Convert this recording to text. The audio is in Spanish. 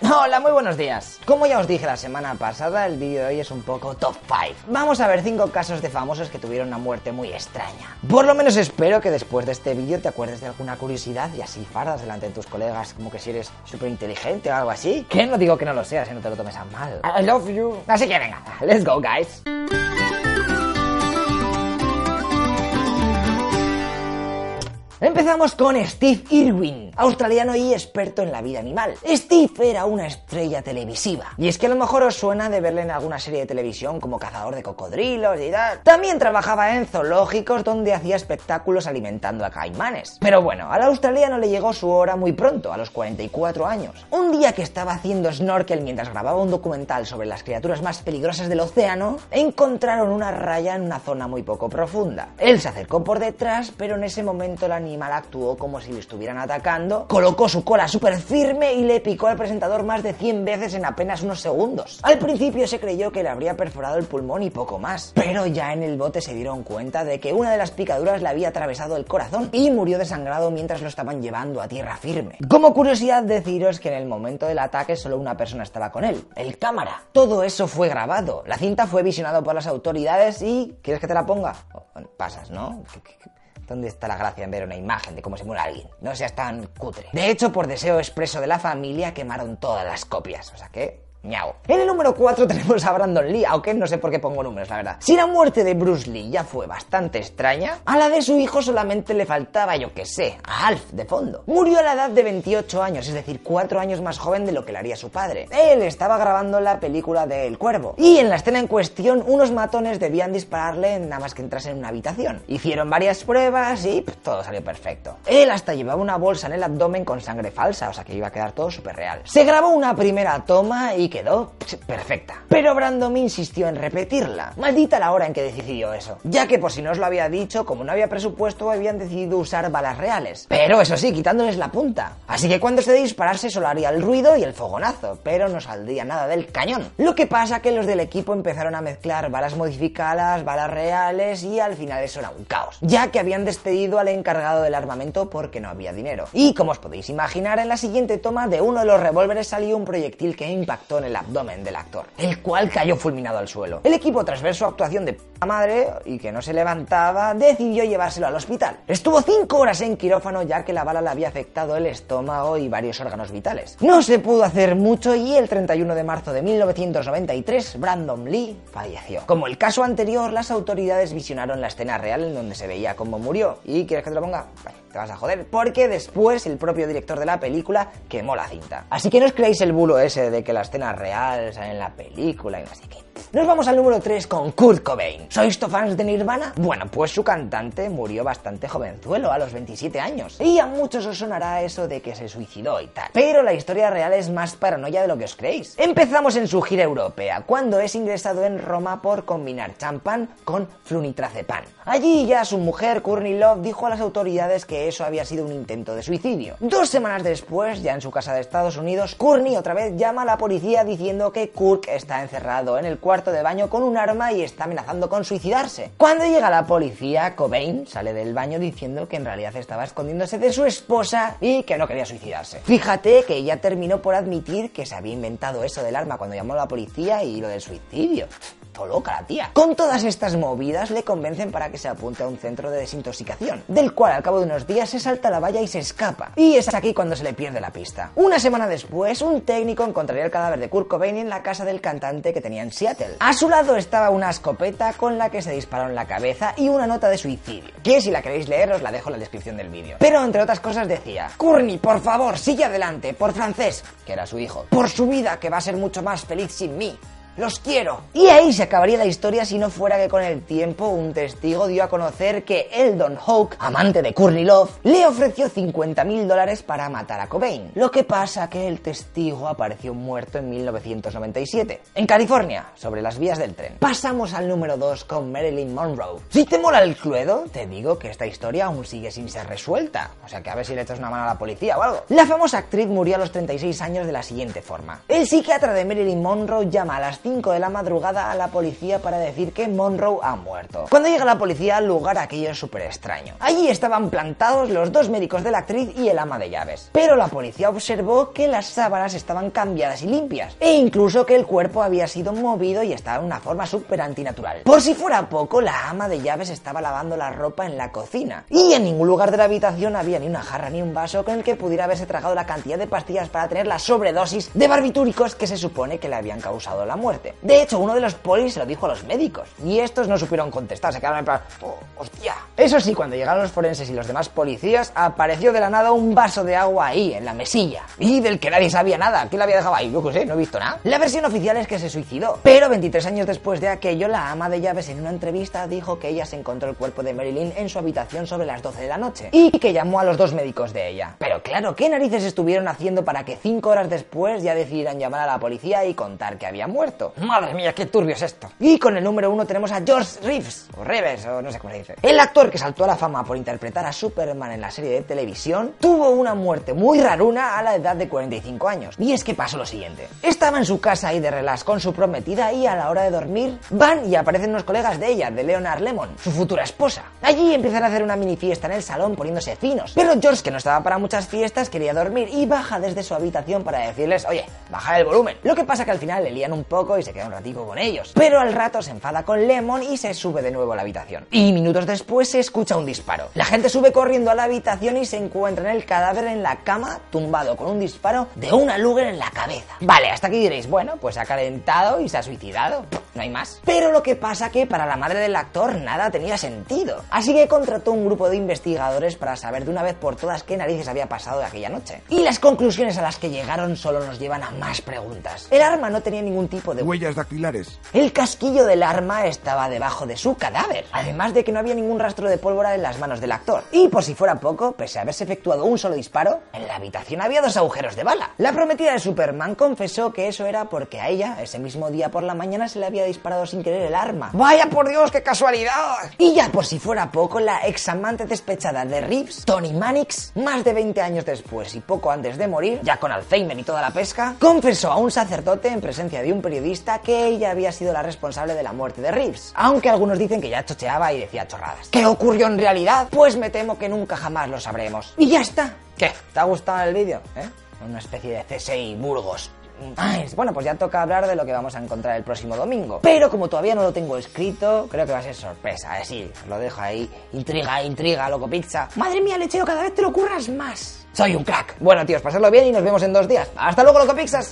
Hola, muy buenos días. Como ya os dije la semana pasada, el vídeo de hoy es un poco top 5. Vamos a ver 5 casos de famosos que tuvieron una muerte muy extraña. Por lo menos espero que después de este vídeo te acuerdes de alguna curiosidad y así fardas delante de tus colegas como que si eres súper inteligente o algo así. Que no digo que no lo seas, y no te lo tomes a mal. I love you. Así que venga, let's go guys. Empezamos con Steve Irwin, australiano y experto en la vida animal. Steve era una estrella televisiva. Y es que a lo mejor os suena de verle en alguna serie de televisión como cazador de cocodrilos y tal. También trabajaba en zoológicos donde hacía espectáculos alimentando a caimanes. Pero bueno, al australiano le llegó su hora muy pronto, a los 44 años. Un día que estaba haciendo snorkel mientras grababa un documental sobre las criaturas más peligrosas del océano, encontraron una raya en una zona muy poco profunda. Él se acercó por detrás, pero en ese momento la animal actuó como si le estuvieran atacando, colocó su cola súper firme y le picó al presentador más de 100 veces en apenas unos segundos. Al principio se creyó que le habría perforado el pulmón y poco más, pero ya en el bote se dieron cuenta de que una de las picaduras le había atravesado el corazón y murió desangrado mientras lo estaban llevando a tierra firme. Como curiosidad deciros que en el momento del ataque solo una persona estaba con él, el cámara. Todo eso fue grabado, la cinta fue visionado por las autoridades y... ¿Quieres que te la ponga? Pasas, ¿no? ¿Dónde está la gracia en ver una imagen de cómo se muere alguien? No seas tan cutre. De hecho, por deseo expreso de la familia, quemaron todas las copias. O sea que Miau. En el número 4 tenemos a Brandon Lee, aunque no sé por qué pongo números, la verdad. Si la muerte de Bruce Lee ya fue bastante extraña, a la de su hijo solamente le faltaba, yo que sé, a Alf de fondo. Murió a la edad de 28 años, es decir, 4 años más joven de lo que le haría su padre. Él estaba grabando la película de El Cuervo. Y en la escena en cuestión, unos matones debían dispararle nada más que entrase en una habitación. Hicieron varias pruebas y todo salió perfecto. Él hasta llevaba una bolsa en el abdomen con sangre falsa, o sea que iba a quedar todo súper real. Se grabó una primera toma y quedó perfecta. Pero Brandon insistió en repetirla. Maldita la hora en que decidió eso. Ya que por si no os lo había dicho, como no había presupuesto, habían decidido usar balas reales. Pero eso sí, quitándoles la punta. Así que cuando se de dispararse solo haría el ruido y el fogonazo, pero no saldría nada del cañón. Lo que pasa que los del equipo empezaron a mezclar balas modificadas, balas reales y al final eso era un caos. Ya que habían despedido al encargado del armamento porque no había dinero. Y como os podéis imaginar, en la siguiente toma de uno de los revólveres salió un proyectil que impactó en el abdomen del actor, el cual cayó fulminado al suelo. El equipo, tras ver su actuación de p madre y que no se levantaba, decidió llevárselo al hospital. Estuvo 5 horas en quirófano ya que la bala le había afectado el estómago y varios órganos vitales. No se pudo hacer mucho y el 31 de marzo de 1993 Brandon Lee falleció. Como el caso anterior, las autoridades visionaron la escena real en donde se veía cómo murió. ¿Y quieres que te lo ponga? te vas a joder, porque después el propio director de la película quemó la cinta. Así que no os creáis el bulo ese de que la escena real sale en la película y no sé qué. Nos vamos al número 3 con Kurt Cobain. ¿Sois fans de Nirvana? Bueno, pues su cantante murió bastante jovenzuelo, a los 27 años. Y a muchos os sonará eso de que se suicidó y tal. Pero la historia real es más paranoia de lo que os creéis. Empezamos en su gira europea, cuando es ingresado en Roma por combinar champán con flunitrazepam. Allí ya su mujer, Courtney Love, dijo a las autoridades que eso había sido un intento de suicidio. Dos semanas después, ya en su casa de Estados Unidos, Courtney otra vez llama a la policía diciendo que Kurt está encerrado en el cuarto de baño con un arma y está amenazando con suicidarse. Cuando llega la policía, Cobain sale del baño diciendo que en realidad estaba escondiéndose de su esposa y que no quería suicidarse. Fíjate que ella terminó por admitir que se había inventado eso del arma cuando llamó a la policía y lo del suicidio loca la tía. Con todas estas movidas le convencen para que se apunte a un centro de desintoxicación, del cual al cabo de unos días se salta la valla y se escapa. Y es aquí cuando se le pierde la pista. Una semana después, un técnico encontraría el cadáver de Kurt Cobain en la casa del cantante que tenía en Seattle. A su lado estaba una escopeta con la que se disparó en la cabeza y una nota de suicidio, que si la queréis leer os la dejo en la descripción del vídeo. Pero entre otras cosas decía, Courtney, por favor, sigue adelante, por francés, que era su hijo, por su vida, que va a ser mucho más feliz sin mí los quiero. Y ahí se acabaría la historia si no fuera que con el tiempo un testigo dio a conocer que Eldon Hawke, amante de Courtney Love, le ofreció 50 mil dólares para matar a Cobain. Lo que pasa que el testigo apareció muerto en 1997, en California, sobre las vías del tren. Pasamos al número 2 con Marilyn Monroe. Si te mola el cluedo, te digo que esta historia aún sigue sin ser resuelta. O sea que a ver si le echas una mano a la policía o algo. La famosa actriz murió a los 36 años de la siguiente forma. El psiquiatra de Marilyn Monroe llama a las 5 de la madrugada a la policía para decir que Monroe ha muerto. Cuando llega la policía al lugar aquello es súper extraño. Allí estaban plantados los dos médicos de la actriz y el ama de llaves. Pero la policía observó que las sábanas estaban cambiadas y limpias, e incluso que el cuerpo había sido movido y estaba en una forma súper antinatural. Por si fuera poco, la ama de llaves estaba lavando la ropa en la cocina, y en ningún lugar de la habitación había ni una jarra ni un vaso con el que pudiera haberse tragado la cantidad de pastillas para tener la sobredosis de barbitúricos que se supone que le habían causado la muerte. De hecho, uno de los polis se lo dijo a los médicos, y estos no supieron contestar, se quedaron en plan, oh, hostia. Eso sí, cuando llegaron los forenses y los demás policías, apareció de la nada un vaso de agua ahí, en la mesilla, y del que nadie sabía nada. ¿Quién la había dejado ahí? Yo qué sé, no he visto nada. La versión oficial es que se suicidó, pero 23 años después de aquello, la ama de llaves en una entrevista dijo que ella se encontró el cuerpo de Marilyn en su habitación sobre las 12 de la noche, y que llamó a los dos médicos de ella. Pero claro, ¿qué narices estuvieron haciendo para que 5 horas después ya decidieran llamar a la policía y contar que había muerto? Madre mía, qué turbio es esto. Y con el número uno tenemos a George Reeves, o Reeves, o no sé cómo se dice. El actor que saltó a la fama por interpretar a Superman en la serie de televisión tuvo una muerte muy raruna a la edad de 45 años. Y es que pasó lo siguiente. Estaba en su casa ahí de relax con su prometida y a la hora de dormir van y aparecen unos colegas de ella, de Leonard Lemon, su futura esposa. Allí empiezan a hacer una mini fiesta en el salón poniéndose finos. Pero George, que no estaba para muchas fiestas, quería dormir y baja desde su habitación para decirles, oye, baja el volumen. Lo que pasa que al final le lían un poco y se queda un ratico con ellos. Pero al rato se enfada con Lemon y se sube de nuevo a la habitación. Y minutos después se escucha un disparo. La gente sube corriendo a la habitación y se encuentra en el cadáver en la cama, tumbado con un disparo de una Luger en la cabeza. Vale, hasta aquí diréis, bueno, pues se ha calentado y se ha suicidado. No hay más. Pero lo que pasa que para la madre del actor nada tenía sentido. Así que contrató un grupo de investigadores para saber de una vez por todas qué narices había pasado de aquella noche. Y las conclusiones a las que llegaron solo nos llevan a más preguntas. El arma no tenía ningún tipo de Huellas dactilares. el casquillo del arma estaba debajo de su cadáver, además de que no había ningún rastro de pólvora en las manos del actor. Y por si fuera poco, pese a haberse efectuado un solo disparo, en la habitación había dos agujeros de bala. La prometida de Superman confesó que eso era porque a ella, ese mismo día por la mañana, se le había disparado sin querer el arma. ¡Vaya por Dios, qué casualidad! Y ya por si fuera poco, la ex amante despechada de Reeves, Tony Mannix, más de 20 años después y poco antes de morir, ya con Alzheimer y toda la pesca, confesó a un sacerdote en presencia de un periodista que ella había sido la responsable de la muerte de Reeves. Aunque algunos dicen que ya chocheaba y decía chorradas. ¿Qué ocurrió en realidad? Pues me temo que nunca jamás lo sabremos. Y ya está. ¿Qué? ¿Te ha gustado el vídeo? ¿Eh? Una especie de CSI Burgos. Ay, bueno, pues ya toca hablar de lo que vamos a encontrar el próximo domingo. Pero como todavía no lo tengo escrito, creo que va a ser sorpresa. Así, os lo dejo ahí. Intriga, intriga, loco pizza. Madre mía, lechero, cada vez te lo curras más. Soy un crack. Bueno, tíos, pasadlo bien y nos vemos en dos días. Hasta luego, loco pizzas.